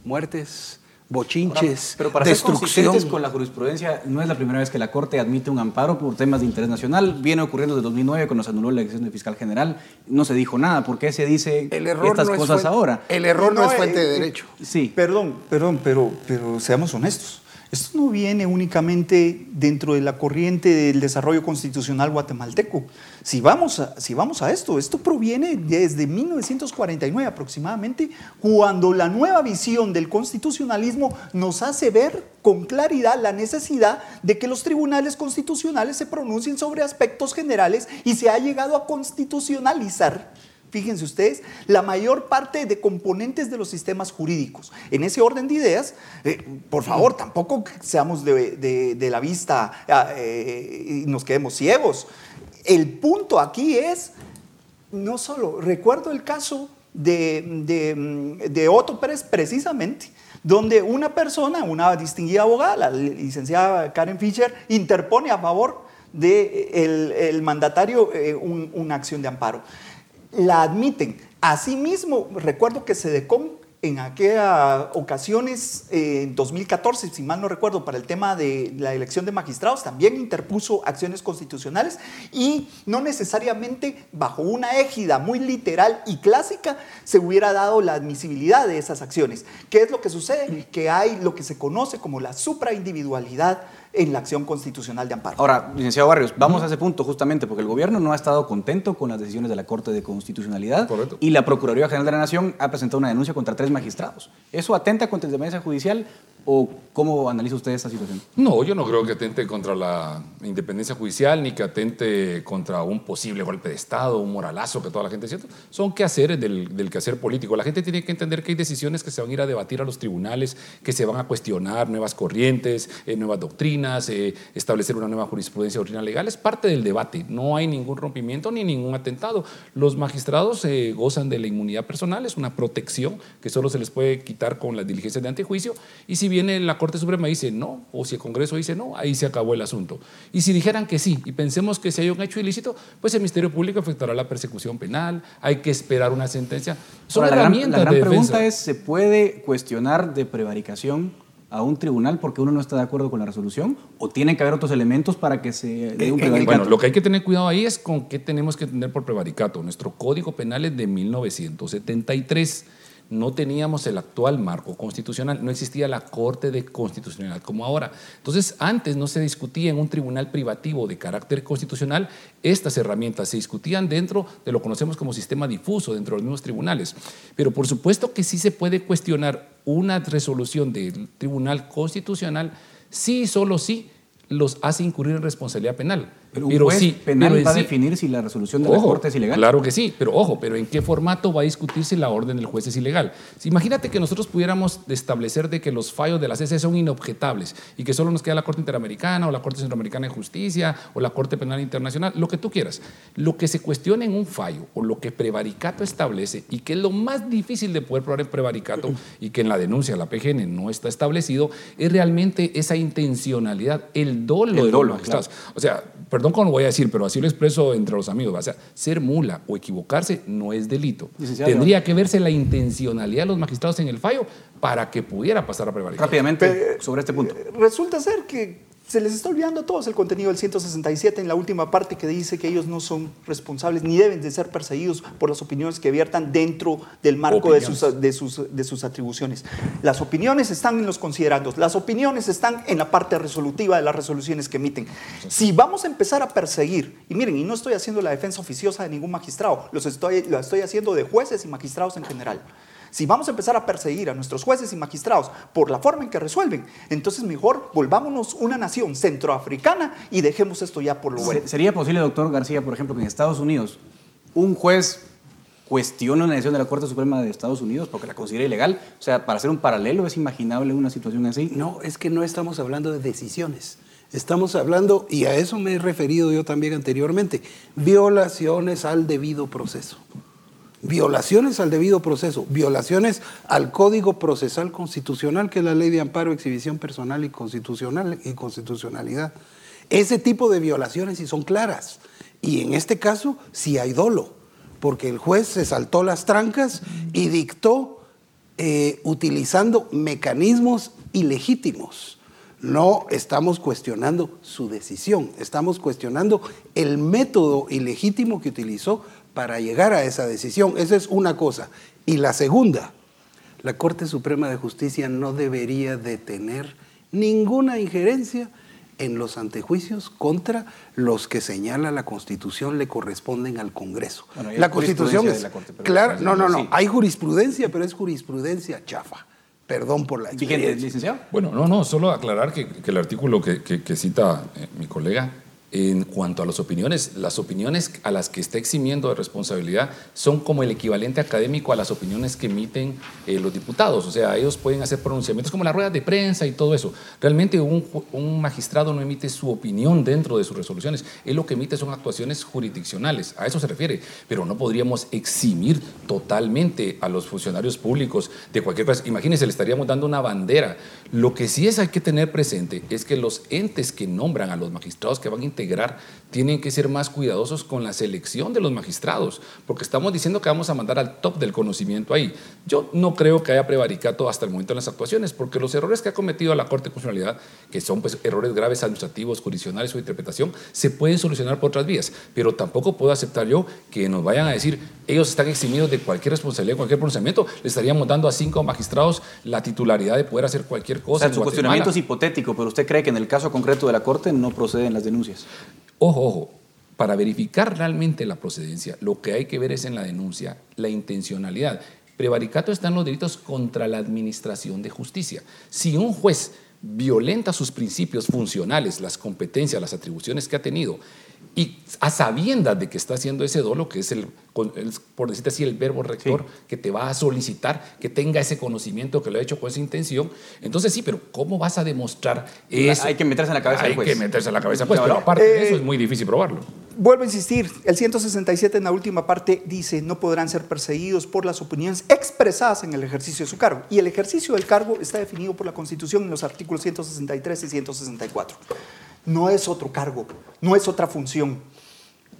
muertes, bochinches,
pero para
destrucción.
Ser con la jurisprudencia, no es la primera vez que la Corte admite un amparo por temas de interés nacional. Viene ocurriendo desde 2009 cuando se anuló la elección de fiscal general. No se dijo nada. ¿Por qué se dice estas cosas ahora?
El error no, es fuente de eh, derecho.
Sí. Perdón, perdón, pero, pero seamos honestos. Esto no viene únicamente dentro de la corriente del desarrollo constitucional guatemalteco. Si vamos a, si vamos a esto, esto proviene desde 1949 aproximadamente, cuando la nueva visión del constitucionalismo nos hace ver con claridad la necesidad de que los tribunales constitucionales se pronuncien sobre aspectos generales y se ha llegado a constitucionalizar fíjense ustedes, la mayor parte de componentes de los sistemas jurídicos. En ese orden de ideas, eh, por favor, tampoco seamos de, la vista ah, eh, y nos quedemos ciegos. El punto aquí es, no solo, recuerdo el caso de, Otto Pérez precisamente, donde una persona, una distinguida abogada, la licenciada Karen Fischer, interpone a favor del de mandatario eh, una acción de amparo la admiten. Asimismo, recuerdo que SEDECOM en aquellas ocasiones, en 2014, si mal no recuerdo, para el tema de la elección de magistrados, también interpuso acciones constitucionales y no necesariamente bajo una égida muy literal y clásica se hubiera dado la admisibilidad de esas acciones. ¿Qué es lo que sucede? Que hay lo que se conoce como la supraindividualidad en la acción constitucional de amparo.
Ahora, licenciado Barrios, vamos a ese punto justamente porque el gobierno no ha estado contento con las decisiones de la Corte de Constitucionalidad y la Procuraduría General de la Nación ha presentado una denuncia contra tres magistrados. ¿Eso atenta contra la independencia judicial ¿O cómo analiza usted esta situación?
No, yo no creo que atente contra la independencia judicial ni que atente contra un posible golpe de Estado, un moralazo que toda la gente siente. Son quehaceres del, del quehacer político. La gente tiene que entender que hay decisiones que se van a ir a debatir a los tribunales, que se van a cuestionar nuevas corrientes, eh, nuevas doctrinas, eh, establecer una nueva jurisprudencia doctrina legal. Es parte del debate. No hay ningún rompimiento ni ningún atentado. Los magistrados eh, gozan de la inmunidad personal, es una protección que solo se les puede quitar con las diligencias de antejuicio. Y si viene la Corte Suprema y dice no, o si el Congreso dice no, ahí se acabó el asunto. Y si dijeran que sí, y pensemos que si hay un hecho ilícito, pues el Ministerio Público efectuará la persecución penal, hay que esperar una sentencia.
Son herramientas la gran, pregunta es, ¿se puede cuestionar de prevaricación a un tribunal porque uno no está de acuerdo con la resolución? ¿O tienen que haber otros elementos para que se dé un prevaricato?
Bueno, lo que hay que tener cuidado ahí es con qué tenemos que tener por prevaricato. Nuestro Código Penal es de 1973 no teníamos el actual marco constitucional, no existía la Corte de Constitucionalidad como ahora. Entonces, antes no se discutía en un tribunal privativo de carácter constitucional estas herramientas, se discutían dentro de lo que conocemos como sistema difuso, dentro de los mismos tribunales. Pero por supuesto que sí se puede cuestionar una resolución del Tribunal Constitucional y solo sí los hace incurrir en responsabilidad penal.
Pero un juez
sí,
penal
pero
va a
sí-
definir si la resolución de la Corte es ilegal.
Claro que sí, pero ojo, pero ¿en qué formato va a discutir si la orden del juez es ilegal? Si imagínate que nosotros pudiéramos establecer de que los fallos de la CC son inobjetables y que solo nos queda la Corte Interamericana o la Corte Centroamericana de Justicia o la Corte Penal Internacional, lo que tú quieras. Lo que se cuestione en un fallo o lo que prevaricato establece y que es lo más difícil de poder probar en prevaricato y que en la denuncia la PGN no está establecido, es realmente esa intencionalidad, el dolo
El
de los
dolo,
magistrados. O sea, perdón cómo lo voy a decir, pero así lo expreso entre los amigos. O sea, ser mula o equivocarse no es delito.
Licenciado,
Tendría que verse la intencionalidad de los magistrados en el fallo para que pudiera pasar a prevaricar.
Rápidamente, sobre este punto.
Resulta ser que se les está olvidando a todos el contenido del 167 en la última parte que dice que ellos no son responsables ni deben de ser perseguidos por las opiniones que viertan dentro del marco de sus, de, sus, de sus atribuciones. Las opiniones están en los considerandos, las opiniones están en la parte resolutiva de las resoluciones que emiten. Si vamos a empezar a perseguir, y miren, y no estoy haciendo la defensa oficiosa de ningún magistrado, los estoy, lo estoy haciendo de jueces y magistrados en general. Si vamos a empezar a perseguir a nuestros jueces y magistrados por la forma en que resuelven, entonces mejor volvámonos una nación centroafricana y dejemos esto ya por lo bueno.
Se- ¿Sería posible, doctor García, por ejemplo, que en Estados Unidos un juez cuestione una decisión de la Corte Suprema de Estados Unidos porque la considera ilegal? O sea, para hacer un paralelo, ¿es imaginable una situación así?
No, es que no estamos hablando de decisiones. Estamos hablando, y a eso me he referido yo también anteriormente, violaciones al debido proceso. Violaciones al debido proceso, violaciones al Código Procesal Constitucional, que es la ley de amparo, exhibición personal y, constitucional, y constitucionalidad. Ese tipo de violaciones sí son claras. Y en este caso sí hay dolo, porque el juez se saltó las trancas y dictó eh, utilizando mecanismos ilegítimos. No estamos cuestionando su decisión, estamos cuestionando el método ilegítimo que utilizó para llegar a esa decisión. Esa es una cosa. Y la segunda, la Corte Suprema de Justicia no debería de tener ninguna injerencia en los antejuicios contra los que señala la Constitución le corresponden al Congreso.
Bueno,
la Constitución es
la Corte,
claro, no, no, no,
Sí.
hay jurisprudencia, pero es jurisprudencia chafa. Perdón por la experiencia.
Bueno, no, no, solo aclarar que, que el artículo que, que- que cita eh, mi colega, en cuanto a las opiniones, las opiniones a las que está eximiendo de responsabilidad son como el equivalente académico a las opiniones que emiten eh, los diputados. O sea, ellos pueden hacer pronunciamientos como las ruedas de prensa y todo eso. Realmente un, un magistrado no emite su opinión dentro de sus resoluciones. Él lo que emite son actuaciones jurisdiccionales. A eso se refiere. Pero no podríamos eximir totalmente a los funcionarios públicos de cualquier cosa. Imagínense, le estaríamos dando una bandera. Lo que sí es hay que tener presente es que los entes que nombran a los magistrados que van a integrar tienen que ser más cuidadosos con la selección de los magistrados, porque estamos diciendo que vamos a mandar al top del conocimiento ahí. Yo no creo que haya prevaricato hasta el momento en las actuaciones, porque los errores que ha cometido la Corte de Constitucionalidad, que son pues, errores graves administrativos, jurisdiccionales o de interpretación, se pueden solucionar por otras vías, pero tampoco puedo aceptar yo que nos vayan a decir ellos están eximidos de cualquier responsabilidad, cualquier pronunciamiento, le estaríamos dando a cinco magistrados la titularidad de poder hacer cualquier
O
cosa.
sea,
en
su
Guatemala.
cuestionamiento es hipotético, pero usted cree que en el caso concreto de la Corte no proceden las denuncias.
Ojo, ojo, para verificar realmente la procedencia, lo que hay que ver es en la denuncia la intencionalidad. Prevaricato está en los delitos contra la administración de justicia. Si un juez violenta sus principios funcionales, las competencias, las atribuciones que ha tenido, y a sabiendas de que está haciendo ese dolo, que es el, con- el- por decirte así, el verbo rector que te va a solicitar que tenga ese conocimiento que lo ha hecho con esa intención, entonces sí, pero ¿cómo vas a demostrar eso?
Hay que meterse en la cabeza del
Hay
juez.
que meterse en la cabeza, pues,
Claro.
pero aparte de
Eh,
eso es muy difícil probarlo.
Vuelvo a insistir, el 167 en la última parte dice no podrán ser perseguidos por las opiniones expresadas en el ejercicio de su cargo. Y el ejercicio del cargo está definido por la Constitución en los artículos 163 y 164. No es otro cargo, no es otra función.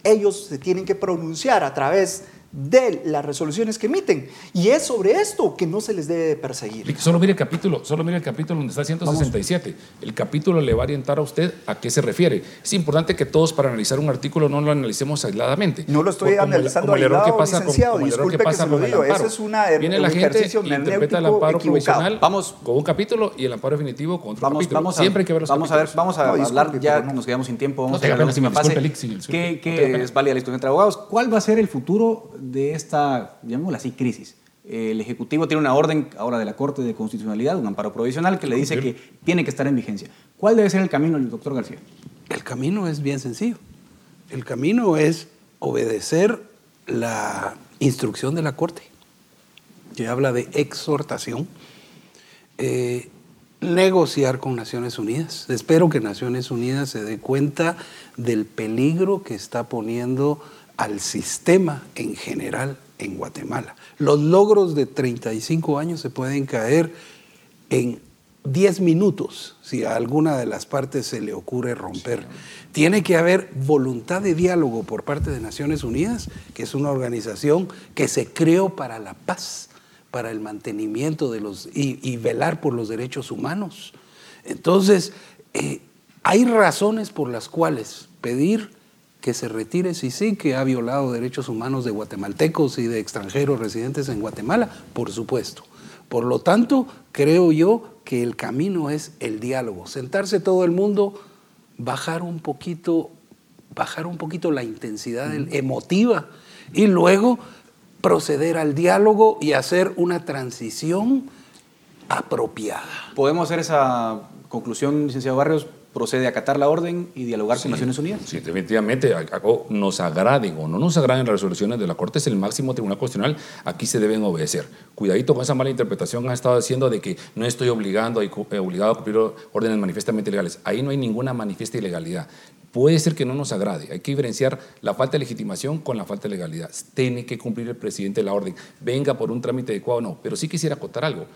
Ellos se tienen que pronunciar a través de las resoluciones que emiten. Y es sobre esto que no se les debe perseguir.
Solo mire el capítulo, solo mire el capítulo donde está 167. El capítulo le va a orientar a usted a qué se refiere. Es importante que todos para analizar un artículo no lo analicemos aisladamente.
No lo estoy
Como
analizando
como el error que pasa,
licenciado.
como el error
Disculpe
que pasa
que se lo digo. Eso es una-
Viene
un
la gente y interpreta el amparo
equivocado.
provisional
Vamos.
con un capítulo y el amparo definitivo con otro
Vamos,
capítulo.
vamos a,
Siempre hay que ver los
vamos a ver, vamos a
No, disculpe,
hablar, ya
no.
nos quedamos sin tiempo, vamos
No
a
disculpe, disculpe, no
que
tenga pena.
es válida la discusión entre abogados. ¿Cuál va a ser el futuro de esta, llamémosla así, crisis? El Ejecutivo tiene una orden ahora de la Corte de Constitucionalidad, un amparo provisional, que le dice que tiene que estar en vigencia. ¿Cuál debe ser el camino, doctor García?
El camino es bien sencillo. El camino es obedecer la instrucción de la Corte, que habla de exhortación, eh, negociar con Naciones Unidas. Espero que Naciones Unidas se dé cuenta del peligro que está poniendo al sistema en general en Guatemala. Los logros de 35 años se pueden caer en 10 minutos si a alguna de las partes se le ocurre romper. Tiene que haber voluntad de diálogo por parte de Naciones Unidas, que es una organización que se creó para la paz, para el mantenimiento de los y, y velar por los derechos humanos. Entonces, eh, hay razones por las cuales pedir que se retire sí que ha violado derechos humanos de guatemaltecos y de extranjeros residentes en Guatemala, por supuesto. Por lo tanto, creo yo que el camino es el diálogo, sentarse todo el mundo, bajar un poquito, bajar un poquito la intensidad emotiva y luego proceder al diálogo y hacer una transición apropiada.
¿Podemos hacer esa conclusión, licenciado Barrios? ¿Procede a acatar la orden y dialogar con Naciones Unidas?
Sí, definitivamente, nos agraden o no nos agraden las resoluciones de la Corte, es el máximo tribunal constitucional, aquí se deben obedecer. Cuidadito con esa mala interpretación que han estado haciendo de que no estoy obligando, eh, obligado a cumplir órdenes manifiestamente ilegales. Ahí no hay ninguna manifiesta ilegalidad. Puede ser que no nos agrade, hay que diferenciar la falta de legitimación con la falta de legalidad. Tiene que cumplir el presidente la orden, venga por un trámite adecuado o no, pero sí quisiera acotar algo.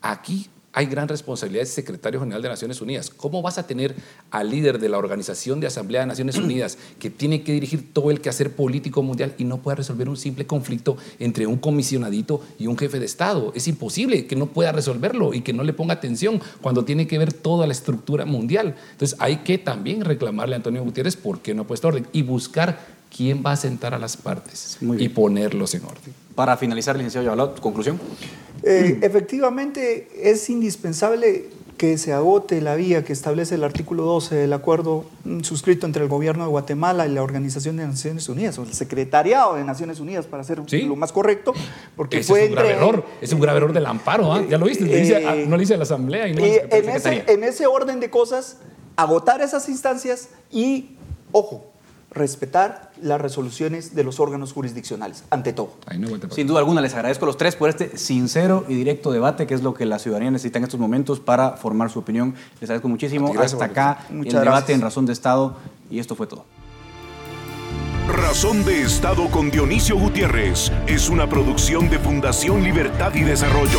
Aquí hay gran responsabilidad del secretario general de Naciones Unidas. ¿Cómo vas a tener al líder de la Organización de Asamblea de Naciones Unidas que tiene que dirigir todo el quehacer político mundial y no pueda resolver un simple conflicto entre un comisionadito y un jefe de Estado? Es imposible que no pueda resolverlo y que no le ponga atención cuando tiene que ver toda la estructura mundial. Entonces hay que también reclamarle a Antonio Gutiérrez por qué no ha puesto orden y buscar quién va a sentar a las partes y ponerlos en orden.
Para finalizar, licenciado Yabalot, conclusión.
Eh, efectivamente, es indispensable que se agote la vía que establece el artículo 12 del acuerdo mm, suscrito entre el gobierno de Guatemala y la Organización de Naciones Unidas, o el Secretariado de Naciones Unidas, para ser
Sí.
lo más correcto, porque
Ese
fue
es un grave error, es un grave error del amparo, ¿ah? ya lo viste, dice
Eh,
no le dice la Asamblea y no Secretaría
en ese, en ese orden de cosas, agotar esas instancias y, ojo, respetar las resoluciones de los órganos jurisdiccionales, ante todo.
No
Sin duda alguna, les agradezco a los tres por este sincero y directo debate, que es lo que la ciudadanía necesita en estos momentos para formar su opinión. Les agradezco muchísimo.
Gracias,
Hasta acá
Muchas
el debate
gracias.
en Razón de Estado y esto fue todo.
Razón de Estado con Dionisio Gutiérrez es una producción de Fundación Libertad y Desarrollo.